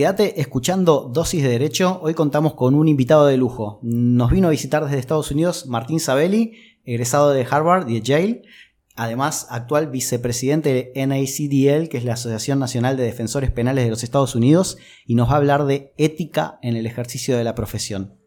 Quédate escuchando Dosis de Derecho. Hoy contamos con un invitado de lujo. Nos vino a visitar desde Estados Unidos Martín Sabelli, egresado de Harvard y de Yale. Además, actual vicepresidente de NACDL, que es la Asociación Nacional de Defensores Penales de los Estados Unidos, y nos va a hablar de ética en el ejercicio de la profesión.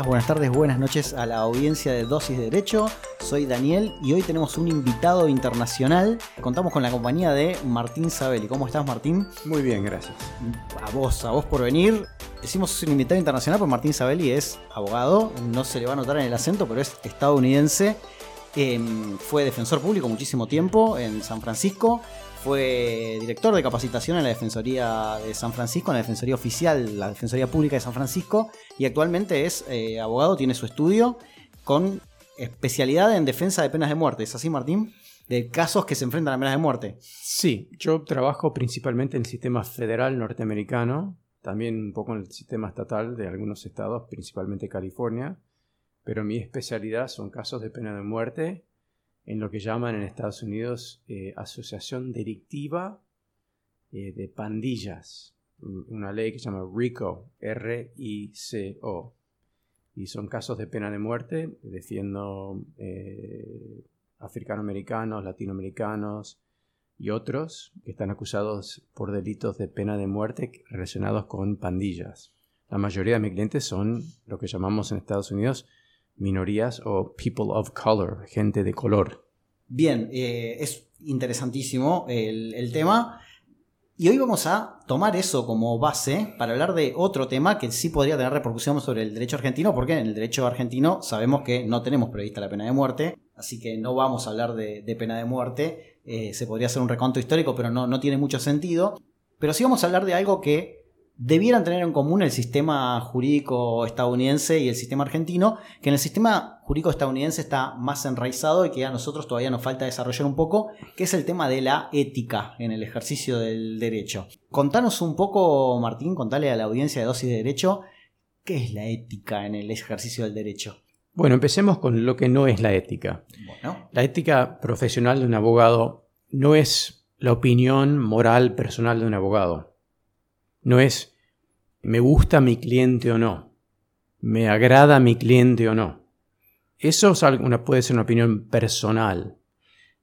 Días, buenas tardes, buenas noches a la audiencia de Dosis de Derecho. Soy Daniel y hoy tenemos un invitado internacional. Contamos con la compañía de Martín Sabelli. ¿Cómo estás, Martín? Muy bien, gracias. A vos, a vos por venir. Decimos un invitado internacional porque Martín Sabelli es abogado, no se le va a notar en el acento, pero es estadounidense. Em, fue defensor público muchísimo tiempo en San Francisco fue director de capacitación en la Defensoría de San Francisco, en la Defensoría Oficial, la Defensoría Pública de San Francisco, y actualmente es eh, abogado, tiene su estudio con especialidad en defensa de penas de muerte. ¿Es así, Martín? De casos que se enfrentan a penas de muerte. Sí, yo trabajo principalmente en el sistema federal norteamericano, también un poco en el sistema estatal de algunos estados, principalmente California, pero mi especialidad son casos de pena de muerte en lo que llaman en Estados Unidos eh, Asociación Delictiva eh, de Pandillas, una ley que se llama RICO, R-I-C-O. Y son casos de pena de muerte, defiendo eh, africanoamericanos, latinoamericanos y otros que están acusados por delitos de pena de muerte relacionados con pandillas. La mayoría de mis clientes son lo que llamamos en Estados Unidos minorías o people of color, gente de color. Bien, eh, es interesantísimo el, tema. Y hoy vamos a tomar eso como base para hablar de otro tema que sí podría tener repercusión sobre el derecho argentino, porque en el derecho argentino sabemos que no tenemos prevista la pena de muerte, así que no vamos a hablar de, pena de muerte. Eh, se podría hacer un reconto histórico, pero no, no tiene mucho sentido. Pero sí vamos a hablar de algo que debieran tener en común el sistema jurídico estadounidense y el sistema argentino, que en el sistema jurídico estadounidense está más enraizado y que a nosotros todavía nos falta desarrollar un poco, que es el tema de la ética en el ejercicio del derecho. Contanos un poco, Martín, contale a la audiencia de dosis de derecho, ¿qué es la ética en el ejercicio del derecho? Bueno, empecemos con lo que no es la ética. La ética profesional de un abogado no es la opinión moral personal de un abogado no es me gusta mi cliente o no, me agrada mi cliente o no. Eso puede ser una opinión personal.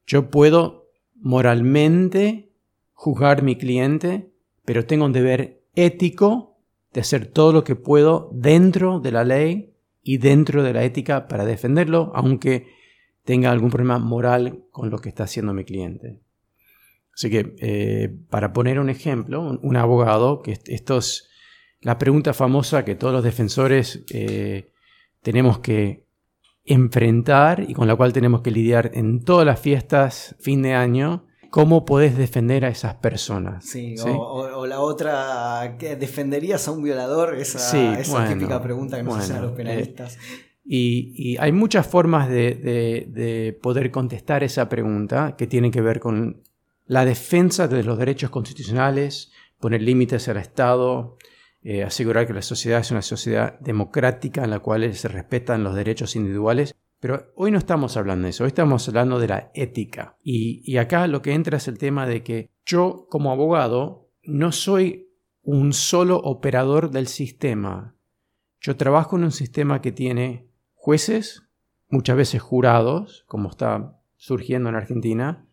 Yo puedo moralmente juzgar mi cliente, pero tengo un deber ético de hacer todo lo que puedo dentro de la ley y dentro de la ética para defenderlo, aunque tenga algún problema moral con lo que está haciendo mi cliente. Así que, eh, para poner un ejemplo, un, abogado, que esto es la pregunta famosa que todos los defensores eh, tenemos que enfrentar y con la cual tenemos que lidiar en todas las fiestas, fin de año, ¿cómo podés defender a esas personas? Sí, O, la otra, ¿qué, ¿defenderías a un violador? Esa, esa típica pregunta que nos hacen los penalistas. Eh, y, hay muchas formas de, poder contestar esa pregunta que tienen que ver con la defensa de los derechos constitucionales, poner límites al Estado, eh, asegurar que la sociedad es una sociedad democrática en la cual se respetan los derechos individuales. Pero hoy no estamos hablando de eso, hoy estamos hablando de la ética. Y, y acá lo que entra es el tema de que yo como abogado no soy un solo operador del sistema. Yo trabajo en un sistema que tiene jueces, muchas veces jurados, como está surgiendo en Argentina,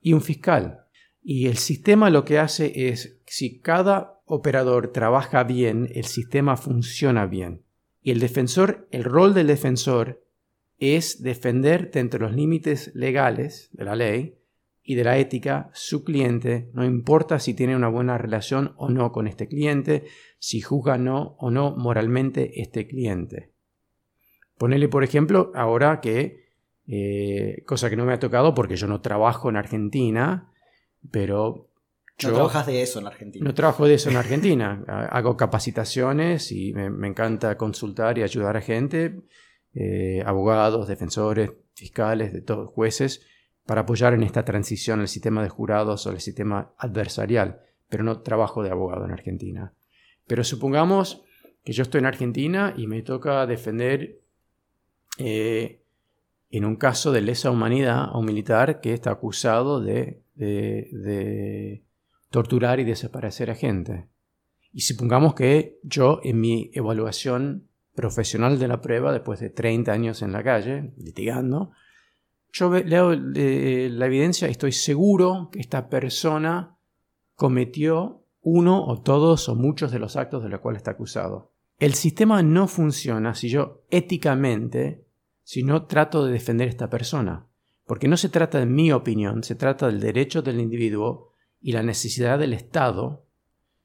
y un fiscal. Y el sistema lo que hace es, si cada operador trabaja bien, el sistema funciona bien. Y el defensor, el rol del defensor es defender dentro de los límites legales de la ley y de la ética su cliente, no importa si tiene una buena relación o no con este cliente, si juzga no o no moralmente este cliente. Ponele, por ejemplo, ahora que eh, cosa que no me ha tocado porque yo no trabajo en Argentina, pero... no trabajas de eso en Argentina. No trabajo de eso en Argentina. Hago capacitaciones y me, encanta consultar y ayudar a gente, eh, abogados, defensores, fiscales, de todos jueces, para apoyar en esta transición al sistema de jurados o al sistema adversarial, pero no trabajo de abogado en Argentina. Pero supongamos que yo estoy en Argentina y me toca defender eh, en un caso de lesa humanidad a un militar que está acusado de, de torturar y desaparecer a gente. Y supongamos que yo en mi evaluación profesional de la prueba, después de 30 años en la calle, litigando, yo leo la evidencia y estoy seguro que esta persona cometió uno o todos o muchos de los actos de los cuales está acusado. El sistema no funciona si yo éticamente, si no trato de defender a esta persona. Porque no se trata de mi opinión, se trata del derecho del individuo y la necesidad del Estado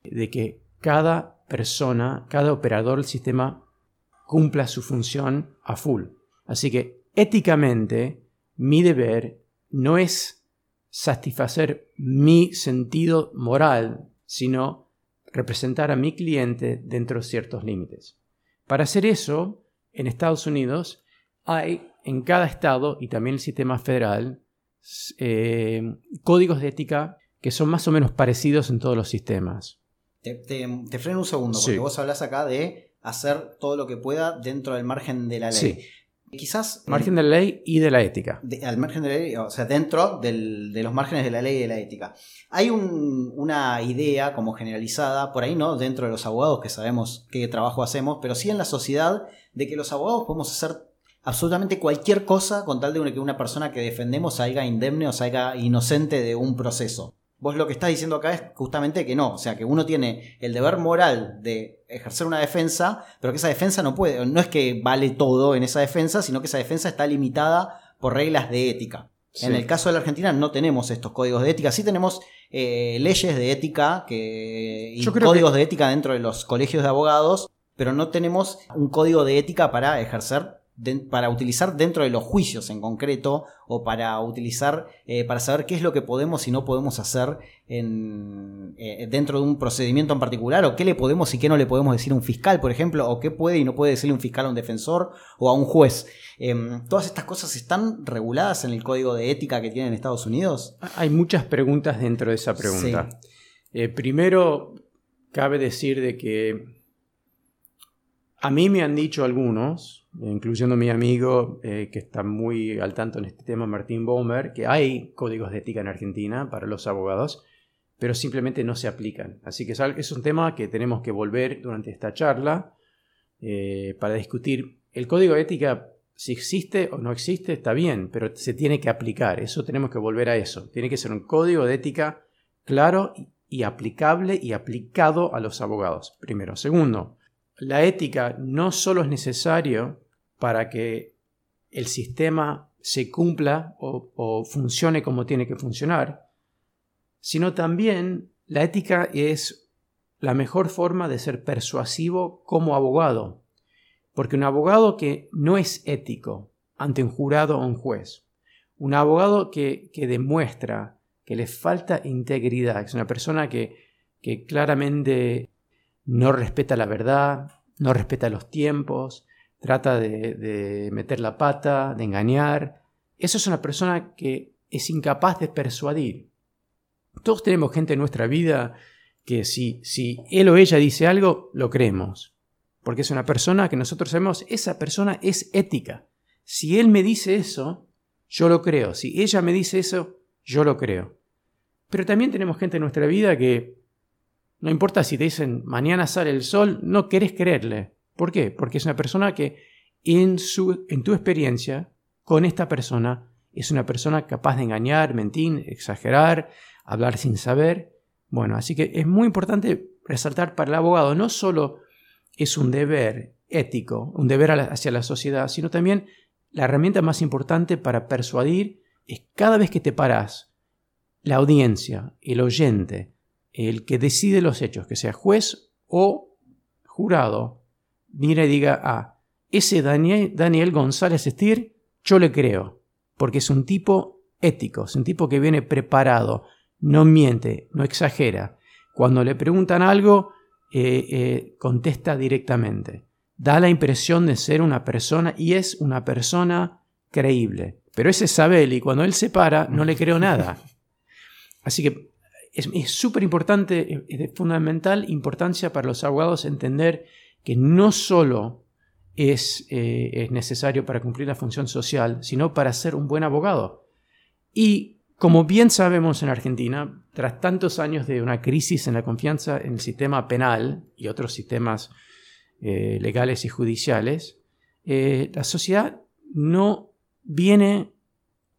de que cada persona, cada operador del sistema cumpla su función a full. Así que éticamente mi deber no es satisfacer mi sentido moral, sino representar a mi cliente dentro de ciertos límites. Para hacer eso, en Estados Unidos hay en cada estado y también el sistema federal eh, códigos de ética que son más o menos parecidos en todos los sistemas. Te, freno un segundo, porque vos hablas acá de hacer todo lo que pueda dentro del margen de la ley. Sí. Quizás. Margen de la ley y de la ética. al margen de la ley, o sea, dentro de los márgenes de la ley y de la ética. Hay una idea como generalizada, por ahí no, dentro de los abogados que sabemos qué trabajo hacemos, pero sí en la sociedad, de que los abogados podemos hacer absolutamente cualquier cosa con tal de que una persona que defendemos salga indemne o salga inocente de un proceso. Vos lo que estás diciendo acá es justamente que no, o sea, que uno tiene el deber moral de ejercer una defensa, pero que esa defensa no puede, no es que vale todo en esa defensa, sino que esa defensa está limitada por reglas de ética. En el caso de la Argentina no tenemos estos códigos de ética, sí tenemos eh, leyes de ética que, y códigos de ética dentro de los colegios de abogados, pero no tenemos un código de ética para ejercer para utilizar dentro de los juicios en concreto o para utilizar eh, para saber qué es lo que podemos y no podemos hacer en, eh, dentro de un procedimiento en particular o qué le podemos y qué no le podemos decir a un fiscal, por ejemplo, o qué puede y no puede decirle un fiscal a un defensor o a un juez. Em, ¿Todas estas cosas están reguladas en el código de ética que tienen Estados Unidos? Hay muchas preguntas dentro de esa pregunta. Eh, primero, cabe decir de que a mí me han dicho algunos, incluyendo mi amigo eh, que está muy al tanto en este tema, Martín Bomer, que hay códigos de ética en Argentina para los abogados, pero simplemente no se aplican. Así que es un tema que tenemos que volver durante esta charla eh, para discutir. El código de ética, si existe o no existe, está bien, pero se tiene que aplicar. Eso tenemos que volver a eso. Tiene que ser un código de ética claro y aplicable y aplicado a los abogados. Primero. Segundo, la ética no solo es necesario para que el sistema se cumpla o, funcione como tiene que funcionar, sino también la ética es la mejor forma de ser persuasivo como abogado. Porque un abogado que no es ético ante un jurado o un juez, un abogado que, demuestra que le falta integridad, es una persona que, que claramente no respeta la verdad, no respeta los tiempos, trata de, meter la pata, de engañar. Eso es una persona que es incapaz de persuadir. Todos tenemos gente en nuestra vida que si, si él o ella dice algo, lo creemos. Porque es una persona que nosotros sabemos, esa persona es ética. Si él me dice eso, yo lo creo. Si ella me dice eso, yo lo creo. Pero también tenemos gente en nuestra vida que no importa si te dicen mañana sale el sol, no querés creerle. ¿Por qué? Porque es una persona que en, su, en tu experiencia con esta persona es una persona capaz de engañar, mentir, exagerar, hablar sin saber. Bueno, así que es muy importante resaltar para el abogado no solo es un deber ético, un deber hacia la sociedad, sino también la herramienta más importante para persuadir es cada vez que te paras, la audiencia, el oyente, el que decide los hechos, que sea juez o jurado, mira y diga, ah, ese Daniel, Daniel González Estir, yo le creo, porque es un tipo ético, es un tipo que viene preparado, no miente, no exagera. Cuando le preguntan algo, eh, eh, contesta directamente. Da la impresión de ser una persona y es una persona creíble. Pero ese es Sabel y cuando él se para, no le creo nada. Así que es súper importante, es de fundamental importancia para los abogados entender que no solo es, eh, es necesario para cumplir la función social, sino para ser un buen abogado. Y como bien sabemos en Argentina, tras tantos años de una crisis en la confianza en el sistema penal y otros sistemas eh, legales y judiciales, eh, la sociedad no viene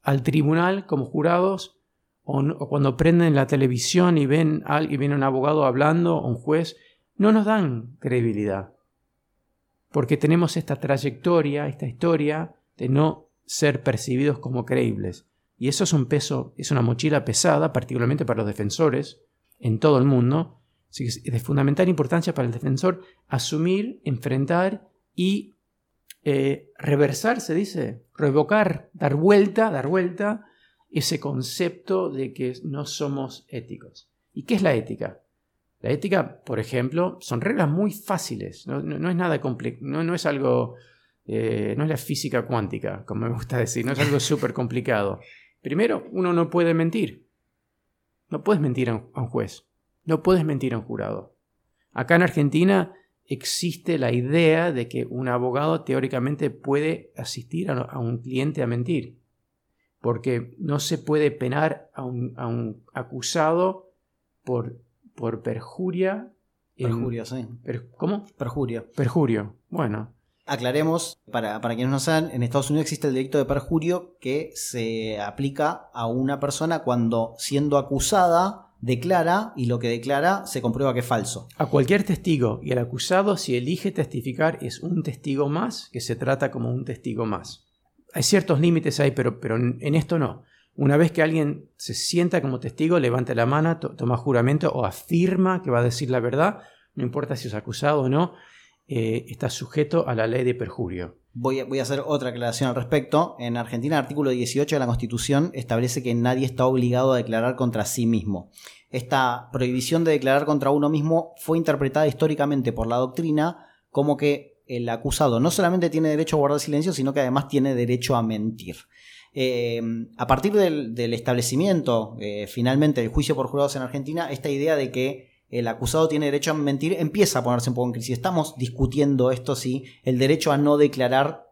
al tribunal como jurados o, cuando prenden la televisión y ven y viene un abogado hablando o un juez, no nos dan credibilidad. Porque tenemos esta trayectoria, esta historia de no ser percibidos como creíbles. Y eso es un peso, es una mochila pesada, particularmente para los defensores en todo el mundo. es de fundamental importancia para el defensor asumir, enfrentar y eh, reversar, se dice, revocar, dar vuelta, dar vuelta ese concepto de que no somos éticos. ¿Y qué es la ética? La ética, por ejemplo, son reglas muy fáciles, no, es nada complejo, no, es algo, eh, no es la física cuántica, como me gusta decir, no es algo súper complicado. Primero, uno no puede mentir. No puedes mentir a un juez, no puedes mentir a un jurado. Acá en Argentina existe la idea de que un abogado teóricamente puede asistir a un cliente a mentir, porque no se puede penar a un, acusado por, por perjuria. Perjurio, sí. ¿Cómo? Perjurio. Perjurio. Bueno. Aclaremos, para, para quienes no saben, en Estados Unidos existe el delito de perjurio que se aplica a una persona cuando siendo acusada declara y lo que declara se comprueba que es falso. A cualquier testigo y el acusado si elige testificar es un testigo más que se trata como un testigo más. Hay ciertos límites ahí, pero, pero en esto no. Una vez que alguien se sienta como testigo, levanta la mano, toma juramento o afirma que va a decir la verdad, no importa si es acusado o no, eh, está sujeto a la ley de perjurio. Voy a, hacer otra aclaración al respecto. En Argentina, el artículo 18 de la Constitución establece que nadie está obligado a declarar contra sí mismo. Esta prohibición de declarar contra uno mismo fue interpretada históricamente por la doctrina como que el acusado no solamente tiene derecho a guardar silencio, sino que además tiene derecho a mentir. Eh, a partir del, establecimiento, eh, finalmente, del juicio por jurados en Argentina, esta idea de que el acusado tiene derecho a mentir, empieza a ponerse un poco en crisis. Estamos discutiendo esto si el derecho a no declarar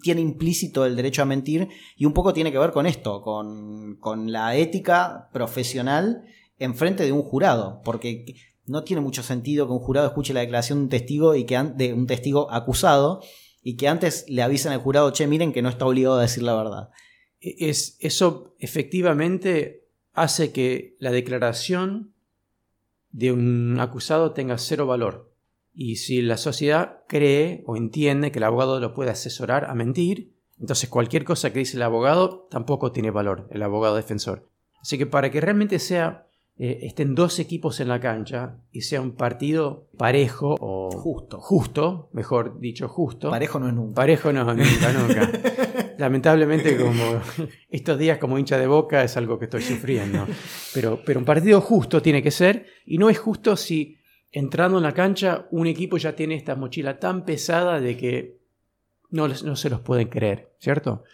tiene implícito el derecho a mentir y un poco tiene que ver con esto, con, la ética profesional en frente de un jurado, porque no tiene mucho sentido que un jurado escuche la declaración de un testigo y que de un testigo acusado y que antes le avisen al jurado, che, miren que no está obligado a decir la verdad. E-, es, eso efectivamente hace que la declaración de un acusado tenga cero valor. Y si la sociedad cree o entiende que el abogado lo puede asesorar a mentir, entonces cualquier cosa que dice el abogado tampoco tiene valor, el abogado defensor. Así que para que realmente sea, eh, estén dos equipos en la cancha y sea un partido parejo o justo, justo, mejor dicho, justo. Parejo no es nunca. Parejo no, nunca, nunca. lamentablemente como estos días como hincha de boca es algo que estoy sufriendo. Pero, pero un partido justo tiene que ser y no es justo si entrando en la cancha un equipo ya tiene esta mochila tan pesada de que no, no se los pueden creer, ¿cierto?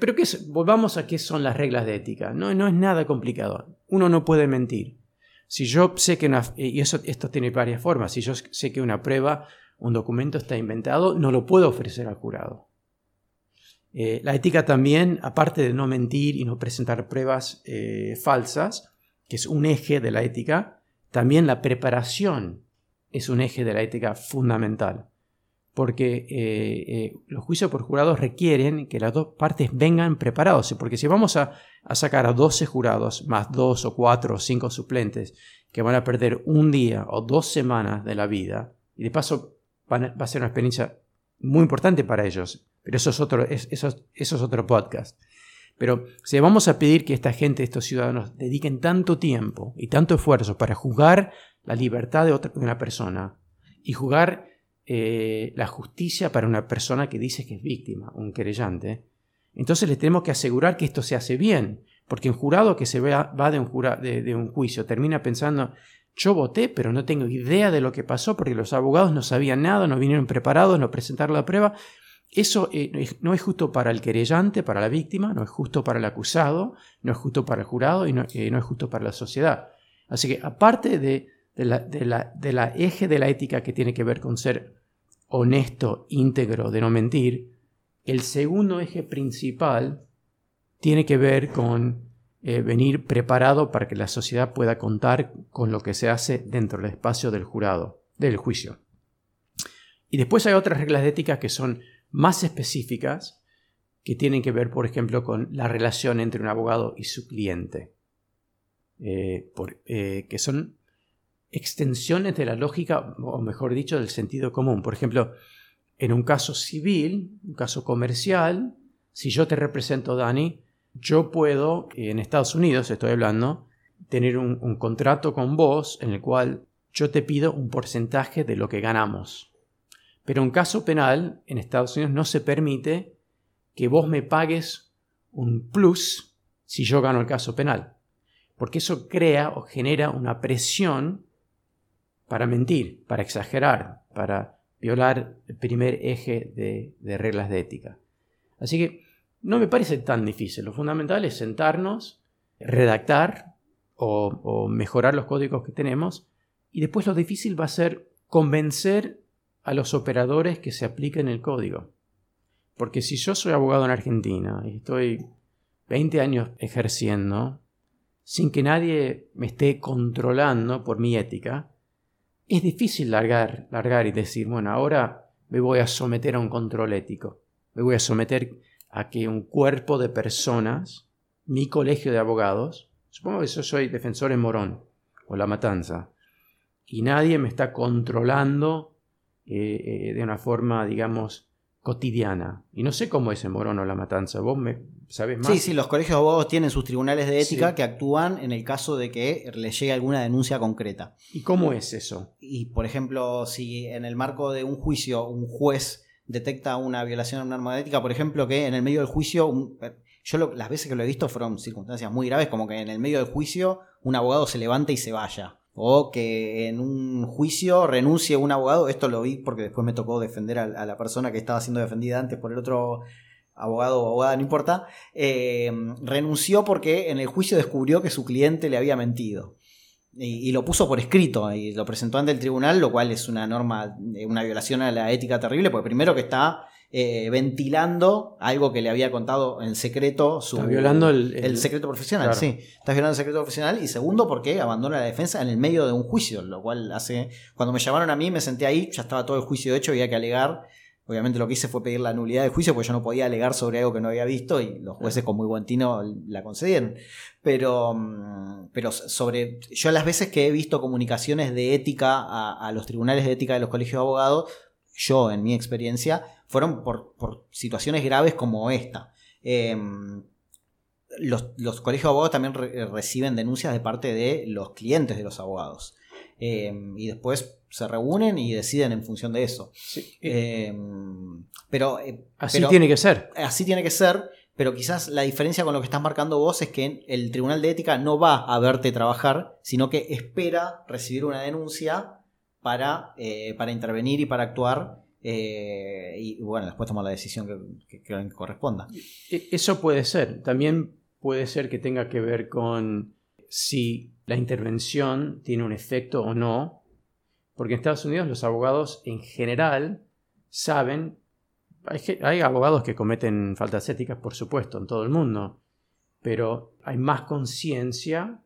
pero que volvamos a qué son las reglas de ética. No, no es nada complicado. Uno no puede mentir. Si yo sé que una... Y eso, esto tiene varias formas. Si yo sé que una prueba, un documento está inventado, no lo puedo ofrecer al jurado. Eh, la ética también, aparte de no mentir y no presentar pruebas eh, falsas, que es un eje de la ética, también la preparación es un eje de la ética fundamental. Porque eh, los juicios por jurados requieren que las dos partes vengan preparados. Porque si vamos a, sacar a 12 jurados, más dos o cuatro o cinco suplentes, que van a perder un día o dos semanas de la vida, y de paso va a ser una experiencia muy importante para ellos, pero eso es otro, eso, es otro podcast. Pero si vamos a pedir que esta gente, estos ciudadanos, dediquen tanto tiempo y tanto esfuerzo para juzgar la libertad de, otra, una persona y juzgar eh, la justicia para una persona que dice que es víctima, un querellante, entonces les tenemos que asegurar que esto se hace bien. Porque un jurado que se va de un, de un juicio termina pensando, yo voté, pero no tengo idea de lo que pasó porque los abogados no sabían nada, no vinieron preparados, no presentaron la prueba Eso eh, no es justo para el querellante, para la víctima, no es justo para el acusado, no es justo para el jurado y no, eh, no es justo para la sociedad. Así que aparte de, la, de, la, de la eje de la ética que tiene que ver con ser honesto, íntegro, de no mentir, el segundo eje principal tiene que ver con eh, venir preparado para que la sociedad pueda contar con lo que se hace dentro del espacio del jurado, del juicio. Y después hay otras reglas de ética que son más específicas, que tienen que ver, por ejemplo, con la relación entre un abogado y su cliente, eh, eh, que son extensiones de la lógica, o mejor dicho, del sentido común. Por ejemplo, en un caso civil, un caso comercial, si yo te represento, Dani, yo puedo, en Estados Unidos estoy hablando, tener un, contrato con vos en el cual yo te pido un porcentaje de lo que ganamos. Pero en caso penal, en Estados Unidos no se permite que vos me pagues un plus si yo gano el caso penal. Porque eso crea o genera una presión para mentir, para exagerar, para violar el primer eje de, reglas de ética. Así que no me parece tan difícil. Lo fundamental es sentarnos, redactar o, mejorar los códigos que tenemos y después lo difícil va a ser convencer a los operadores que se apliquen el código. Porque si yo soy abogado en Argentina y estoy 20 años ejerciendo sin que nadie me esté controlando por mi ética, es difícil largar, largar y decir, bueno, ahora me voy a someter a un control ético. Me voy a someter a que un cuerpo de personas, mi colegio de abogados, supongo que yo soy defensor en Morón o La Matanza, y nadie me está controlando eh, eh, de una forma, digamos, cotidiana. Y no sé cómo es en Morón o La Matanza. ¿Vos me sabes más? Sí, sí, los colegios de abogados tienen sus tribunales de ética que actúan en el caso de que les llegue alguna denuncia concreta. ¿Y cómo es eso? Y, por ejemplo, si en el marco de un juicio un juez detecta una violación a una norma de ética, por ejemplo, que en el medio del juicio, yo las veces que lo he visto fueron circunstancias muy graves, como que en el medio del juicio un abogado se levante y se vaya. O que en un juicio renuncie un abogado, esto lo vi porque después me tocó defender a, la persona que estaba siendo defendida antes por el otro abogado o abogada, no importa, eh, renunció porque en el juicio descubrió que su cliente le había mentido. Y, lo puso por escrito y lo presentó ante el tribunal, lo cual es una norma, eh, una violación a la ética terrible, porque primero que está eh, ventilando algo que le había contado en secreto su está violando el, secreto profesional, sí, está violando el secreto profesional y segundo porque abandona la defensa en el medio de un juicio, lo cual hace cuando me llamaron a mí me senté ahí, ya estaba todo el juicio hecho, había que alegar. Obviamente lo que hice fue pedir la nulidad del juicio porque yo no podía alegar sobre algo que no había visto y los jueces con muy buen tino la concedieron. Pero, mm, pero sobre, yo las veces que he visto comunicaciones de ética a, los tribunales de ética de los colegios de abogados, yo en mi experiencia, fueron por, situaciones graves como esta. Em, los, colegios de abogados también reciben denuncias de parte de los clientes de los abogados. Em, y después se reúnen y deciden en función de eso. Em, pero, eh, así tiene que ser. Así tiene que ser, pero quizás la diferencia con lo que estás marcando vos es que el Tribunal de Ética no va a verte trabajar, sino que espera recibir una denuncia para, eh, para intervenir y para actuar. Eh, y bueno, después tomar la decisión que, que corresponda. E, eso puede ser. También puede ser que tenga que ver con si la intervención tiene un efecto o no porque en Estados Unidos los abogados en general saben, hay, abogados que cometen faltas éticas, por supuesto, en todo el mundo, pero hay más conciencia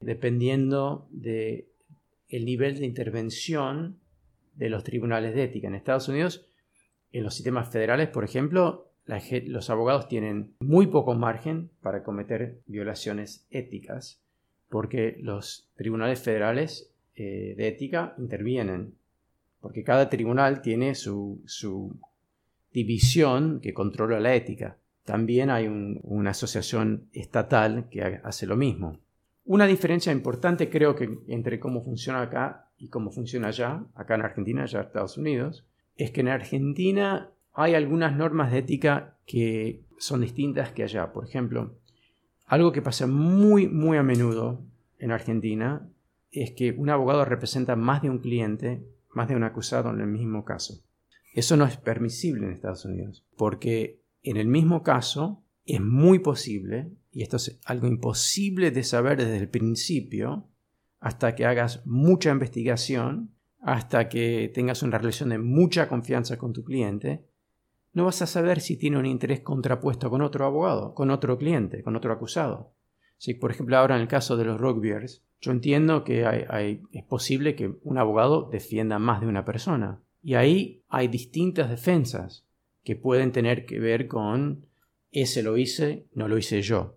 dependiendo el nivel de intervención de los tribunales de ética. En Estados Unidos, en los sistemas federales, por ejemplo, los abogados tienen muy poco margen para cometer violaciones éticas, porque los tribunales federales eh, de ética intervienen, porque cada tribunal tiene su, división que controla la ética. También hay una asociación estatal que hace lo mismo. Una diferencia importante creo que entre cómo funciona acá y cómo funciona allá, acá en Argentina, allá en Estados Unidos, es que en Argentina hay algunas normas de ética que son distintas que allá. Por ejemplo, algo que pasa muy, muy a menudo en Argentina es que un abogado representa más de un cliente, más de un acusado en el mismo caso. Eso no es permisible en Estados Unidos, porque en el mismo caso es muy posible, y esto es algo imposible de saber desde el principio, hasta que hagas mucha investigación, hasta que tengas una relación de mucha confianza con tu cliente, no vas a saber si tiene un interés contrapuesto con otro abogado, con otro cliente, con otro acusado. Si, por ejemplo, ahora en el caso de los rugbyers, yo entiendo que es posible que un abogado defienda más de una persona. Y ahí hay distintas defensas que pueden tener que ver con ese lo hice, no lo hice yo.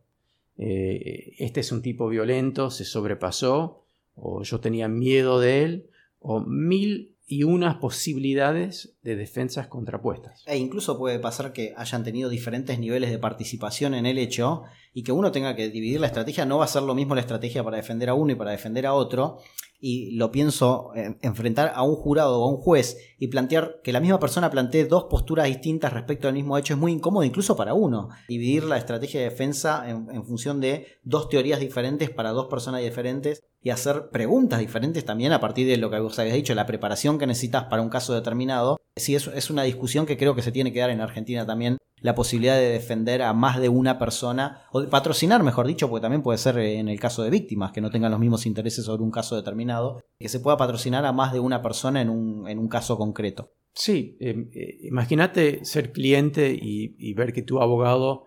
Eh, este es un tipo violento, se sobrepasó, o yo tenía miedo de él, o mil y unas posibilidades de defensas contrapuestas. E incluso puede pasar que hayan tenido diferentes niveles de participación en el hecho y que uno tenga que dividir la estrategia. No va a ser lo mismo la estrategia para defender a uno y para defender a otro y lo pienso enfrentar a un jurado o a un juez y plantear que la misma persona plantee dos posturas distintas respecto al mismo hecho es muy incómodo incluso para uno. Dividir la estrategia de defensa en, función de dos teorías diferentes para dos personas diferentes y hacer preguntas diferentes también a partir de lo que vos habías dicho, la preparación que necesitas para un caso determinado. Sí, es, es una discusión que creo que se tiene que dar en Argentina también la posibilidad de defender a más de una persona, o de patrocinar, mejor dicho, porque también puede ser en el caso de víctimas que no tengan los mismos intereses sobre un caso determinado, que se pueda patrocinar a más de una persona en un, en un caso concreto. Sí, eh, eh, imagínate ser cliente y, ver que tu abogado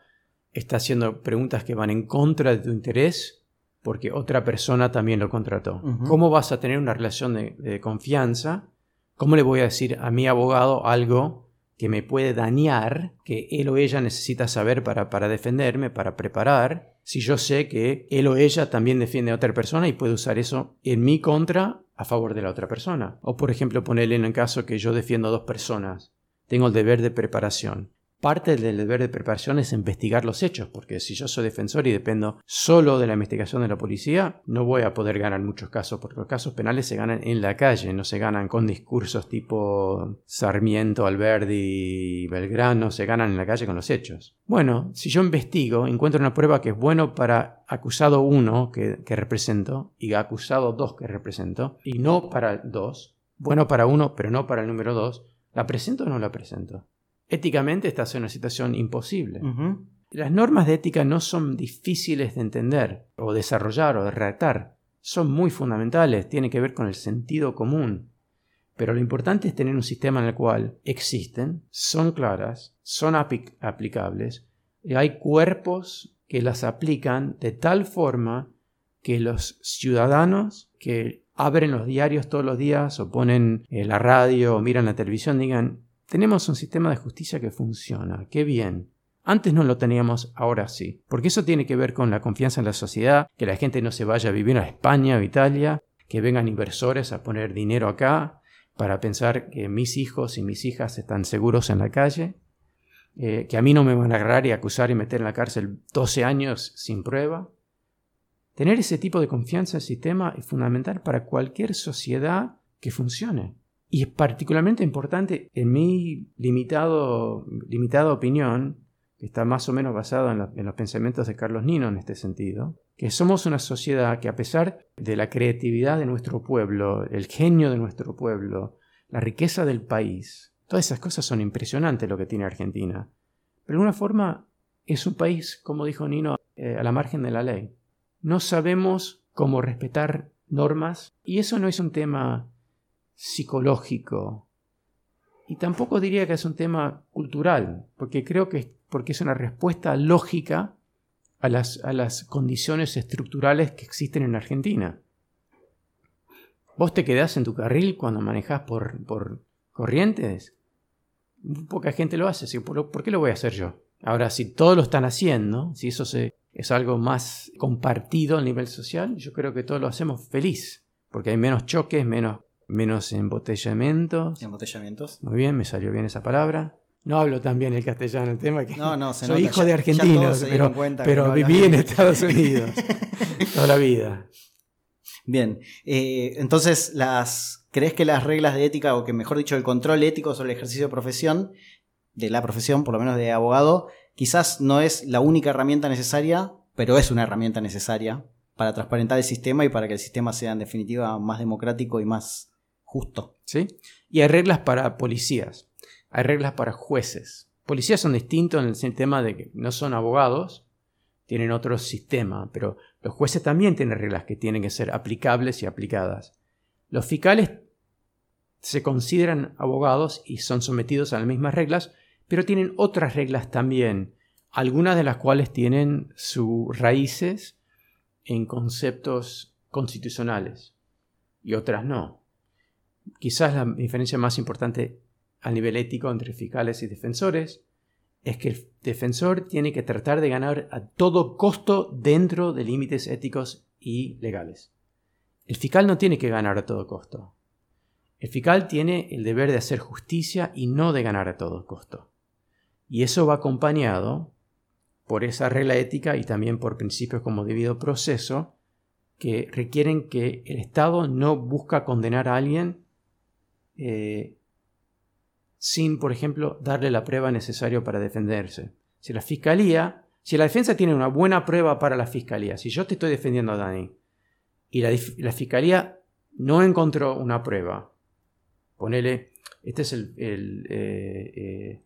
está haciendo preguntas que van en contra de tu interés porque otra persona también lo contrató. ¿Cómo vas a tener una relación de, de confianza? ¿Cómo le voy a decir a mi abogado algo que me puede dañar, que él o ella necesita saber para, para defenderme, para preparar, si yo sé que él o ella también defiende a otra persona y puede usar eso en mi contra a favor de la otra persona. O por ejemplo ponerle en el caso que yo defiendo a dos personas. Tengo el deber de preparación. Parte del deber de preparación es investigar los hechos, porque si yo soy defensor y dependo solo de la investigación de la policía, no voy a poder ganar muchos casos, porque los casos penales se ganan en la calle, no se ganan con discursos tipo Sarmiento, Alberdi, Belgrano, se ganan en la calle con los hechos. Bueno, si yo investigo, encuentro una prueba que es bueno para acusado 1 que, que represento y acusado 2 que represento, y no para 2, bueno para uno, pero no para el número 2, ¿la presento o no la presento? Éticamente estás en una situación imposible. Las normas de ética no son difíciles de entender o desarrollar o de redactar. Son muy fundamentales, tienen que ver con el sentido común. Pero lo importante es tener un sistema en el cual existen, son claras, son aplicables, y hay cuerpos que las aplican de tal forma que los ciudadanos que abren los diarios todos los días o ponen eh, la radio o miran la televisión digan, tenemos un sistema de justicia que funciona, qué bien. Antes no lo teníamos, ahora sí. Porque eso tiene que ver con la confianza en la sociedad, que la gente no se vaya a vivir a España o Italia, que vengan inversores a poner dinero acá para pensar que mis hijos y mis hijas están seguros en la calle, eh, que a mí no me van a agarrar y acusar y meter en la cárcel 12 años sin prueba. Tener ese tipo de confianza en el sistema es fundamental para cualquier sociedad que funcione. Y es particularmente importante en mi limitado, limitada opinión, que está más o menos basado en, en, los pensamientos de Carlos Nino en este sentido, que somos una sociedad que a pesar de la creatividad de nuestro pueblo, el genio de nuestro pueblo, la riqueza del país, todas esas cosas son impresionantes lo que tiene Argentina. Pero de alguna forma es un país, como dijo Nino, eh, a la margen de la ley. No sabemos cómo respetar normas y eso no es un tema psicológico. Y tampoco diría que es un tema cultural, porque creo que es, porque es una respuesta lógica a las, a las condiciones estructurales que existen en Argentina. Vos te quedás en tu carril cuando manejás por, por corrientes. Poca gente lo hace, ¿por, ¿por qué lo voy a hacer yo? Ahora, si todos lo están haciendo, si eso se, es algo más compartido a nivel social, yo creo que todos lo hacemos feliz, porque hay menos choques, menos menos embotellamientos. Embotellamientos. Muy bien, me salió bien esa palabra. No hablo tan bien el castellano, el tema que no, no, soy hijo de argentinos, pero, pero viví en Estados Unidos toda la vida. Bien, eh, entonces las, ¿crees que las reglas de ética, o que mejor dicho, el control ético sobre el ejercicio de profesión, de la profesión, por lo menos de abogado, quizás no es la única herramienta necesaria, pero es una herramienta necesaria para transparentar el sistema y para que el sistema sea en definitiva más democrático y más justo. ¿Sí? Y hay reglas para policías. hay reglas para jueces. Policías son distintos en el tema de que no son abogados, tienen otro sistema, pero los jueces también tienen reglas que tienen que ser aplicables y aplicadas. Los fiscales se consideran abogados y son sometidos a las mismas reglas, pero tienen otras reglas también, algunas de las cuales tienen sus raíces en conceptos constitucionales y otras no. Quizás la diferencia más importante a nivel ético entre fiscales y defensores es que el defensor tiene que tratar de ganar a todo costo dentro de límites éticos y legales. El fiscal no tiene que ganar a todo costo. El fiscal tiene el deber de hacer justicia y no de ganar a todo costo. Y eso va acompañado por esa regla ética y también por principios como debido proceso que requieren que el Estado no busca condenar a alguien eh, sin, por ejemplo, darle la prueba necesaria para defenderse. Si la fiscalía, si la defensa tiene una buena prueba para la fiscalía, si yo te estoy defendiendo a Dani y la, fiscalía no encontró una prueba, ponele, este es el, el, eh,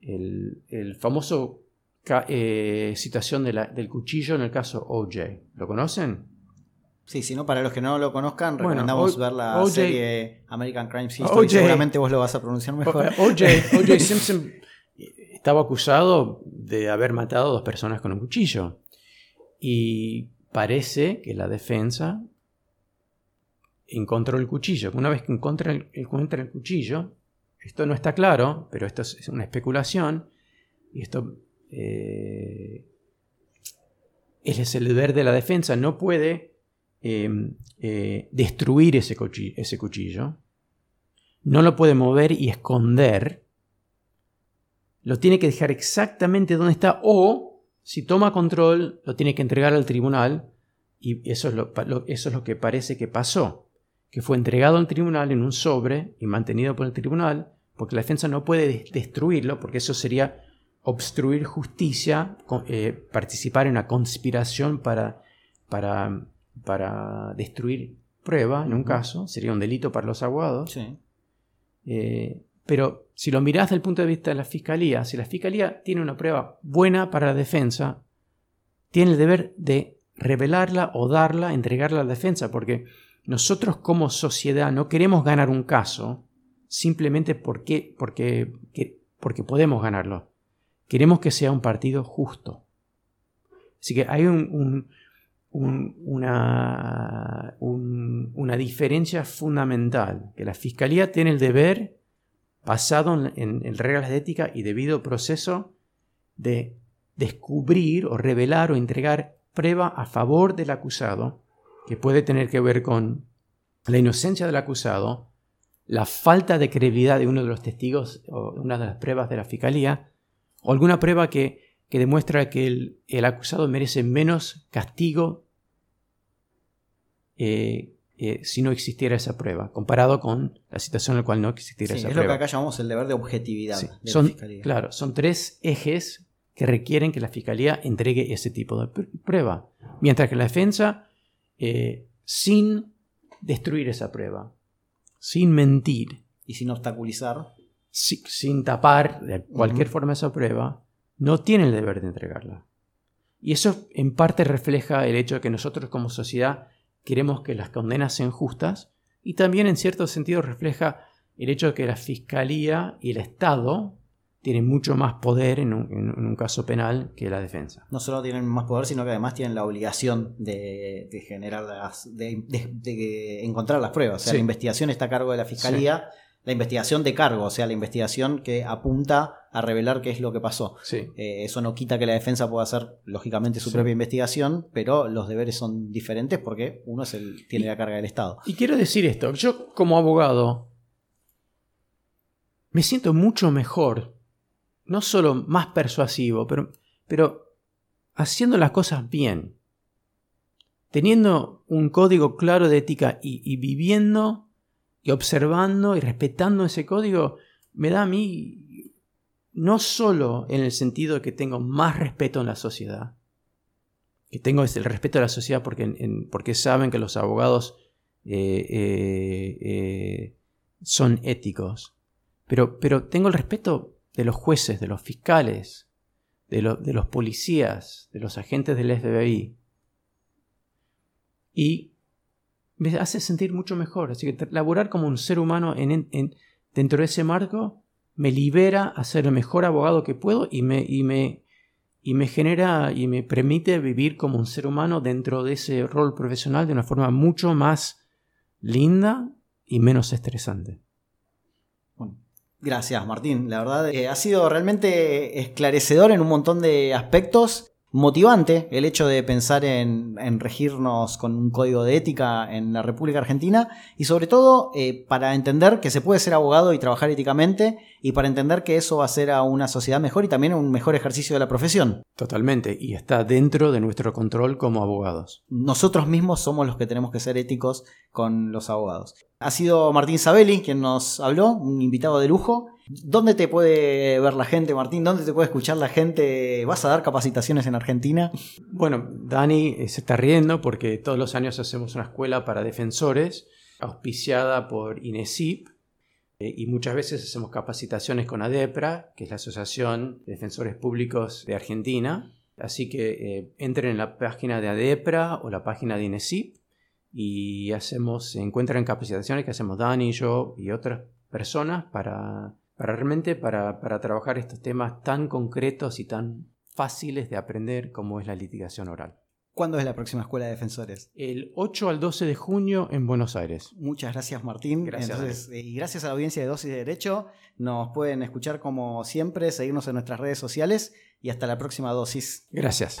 eh, famoso situación del cuchillo en el caso OJ. ¿Lo conocen? Sí, si no, para los que no lo conozcan, recomendamos ver la serie American Crime History. Seguramente vos lo vas a pronunciar mejor. O.J. Simpson estaba acusado de haber matado a dos personas con un cuchillo. Y parece que la defensa encontró el cuchillo. Una vez que encuentra el, encuentra el cuchillo, esto no está claro, pero esto es una especulación, y esto eh, es el deber de la defensa. No puede Em, eh, destruir ese cuchillo, no lo puede mover y esconder, lo tiene que dejar exactamente donde está o, si toma control, lo tiene que entregar al tribunal y eso es lo, eso es lo que parece que pasó, que fue entregado al tribunal en un sobre y mantenido por el tribunal, porque la defensa no puede destruirlo, porque eso sería obstruir justicia, eh, participar en una conspiración para, para para destruir prueba, en un caso, sería un delito para los abogados. Eh, pero si lo mirás desde el punto de vista de la fiscalía, si la fiscalía tiene una prueba buena para la defensa, tiene el deber de revelarla o darla, entregarla a la defensa, porque nosotros como sociedad no queremos ganar un caso simplemente porque, porque, porque podemos ganarlo. Queremos que sea un partido justo. Así que hay un, una, una diferencia fundamental, que la Fiscalía tiene el deber, basado en, reglas de ética y debido proceso, de descubrir o revelar o entregar prueba a favor del acusado, que puede tener que ver con la inocencia del acusado, la falta de credibilidad de uno de los testigos o una de las pruebas de la Fiscalía, o alguna prueba que, demuestra que el, acusado merece menos castigo eh, eh, si no existiera esa prueba, comparado con la situación en la cual no existiera esa prueba. Es lo que acá llamamos el deber de objetividad de son, la Fiscalía. Claro, son tres ejes que requieren que la Fiscalía entregue ese tipo de prueba, mientras que la defensa, eh, sin destruir esa prueba, sin mentir. Y sin obstaculizar. sin tapar de cualquier forma esa prueba, no tiene el deber de entregarla. Y eso en parte refleja el hecho de que nosotros como sociedad queremos que las condenas sean justas y también en cierto sentido refleja el hecho de que la Fiscalía y el Estado tienen mucho más poder en un, caso penal que la defensa. No solo tienen más poder, sino que además tienen la obligación de, generar las, de, encontrar las pruebas. O sea, la investigación está a cargo de la Fiscalía la investigación de cargo, o sea, la investigación que apunta a revelar qué es lo que pasó. Sí. Eh, eso no quita que la defensa pueda hacer, lógicamente, su propia investigación, pero los deberes son diferentes porque uno es el, tiene la carga del Estado. Y quiero decir esto, yo como abogado me siento mucho mejor, no solo más persuasivo, pero, pero haciendo las cosas bien, teniendo un código claro de ética y, y viviendo y observando y respetando ese código me da a mí no solo en el sentido de que tengo más respeto en la sociedad, que tengo el respeto a la sociedad porque, porque saben que los abogados eh, eh, eh, son éticos, pero, pero tengo el respeto de los jueces, de los fiscales, de, de los policías, de los agentes del FBI. Y me hace sentir mucho mejor. Así que laborar como un ser humano en, dentro de ese marco me libera a ser el mejor abogado que puedo y me, y me, y me genera y me permite vivir como un ser humano dentro de ese rol profesional de una forma mucho más linda y menos estresante. Gracias, Martín. La verdad eh, ha sido realmente esclarecedor en un montón de aspectos motivante el hecho de pensar en, regirnos con un código de ética en la República Argentina y sobre todo eh, para entender que se puede ser abogado y trabajar éticamente y para entender que eso va a ser a una sociedad mejor y también un mejor ejercicio de la profesión. Totalmente, y está dentro de nuestro control como abogados. Nosotros mismos somos los que tenemos que ser éticos con los abogados. Ha sido Martín Sabelli quien nos habló, un invitado de lujo. ¿Dónde te puede ver la gente, Martín? ¿Dónde te puede escuchar la gente? ¿Vas a dar capacitaciones en Argentina? Bueno, Dani se está riendo porque todos los años hacemos una escuela para defensores auspiciada por INESIP eh, y muchas veces hacemos capacitaciones con ADEPRA, que es la Asociación de Defensores Públicos de Argentina. Así que eh, entren en la página de ADEPRA o la página de INESIP y hacemos, se encuentran capacitaciones que hacemos Dani, yo y otras personas para para realmente para, trabajar estos temas tan concretos y tan fáciles de aprender como es la litigación oral. ¿Cuándo es la próxima escuela de defensores? El 8 al 12 de junio en Buenos Aires. Muchas gracias, Martín. Gracias. Eh, y gracias a la audiencia de Dosis de Derecho. Nos pueden escuchar como siempre, seguirnos en nuestras redes sociales y hasta la próxima dosis. Gracias.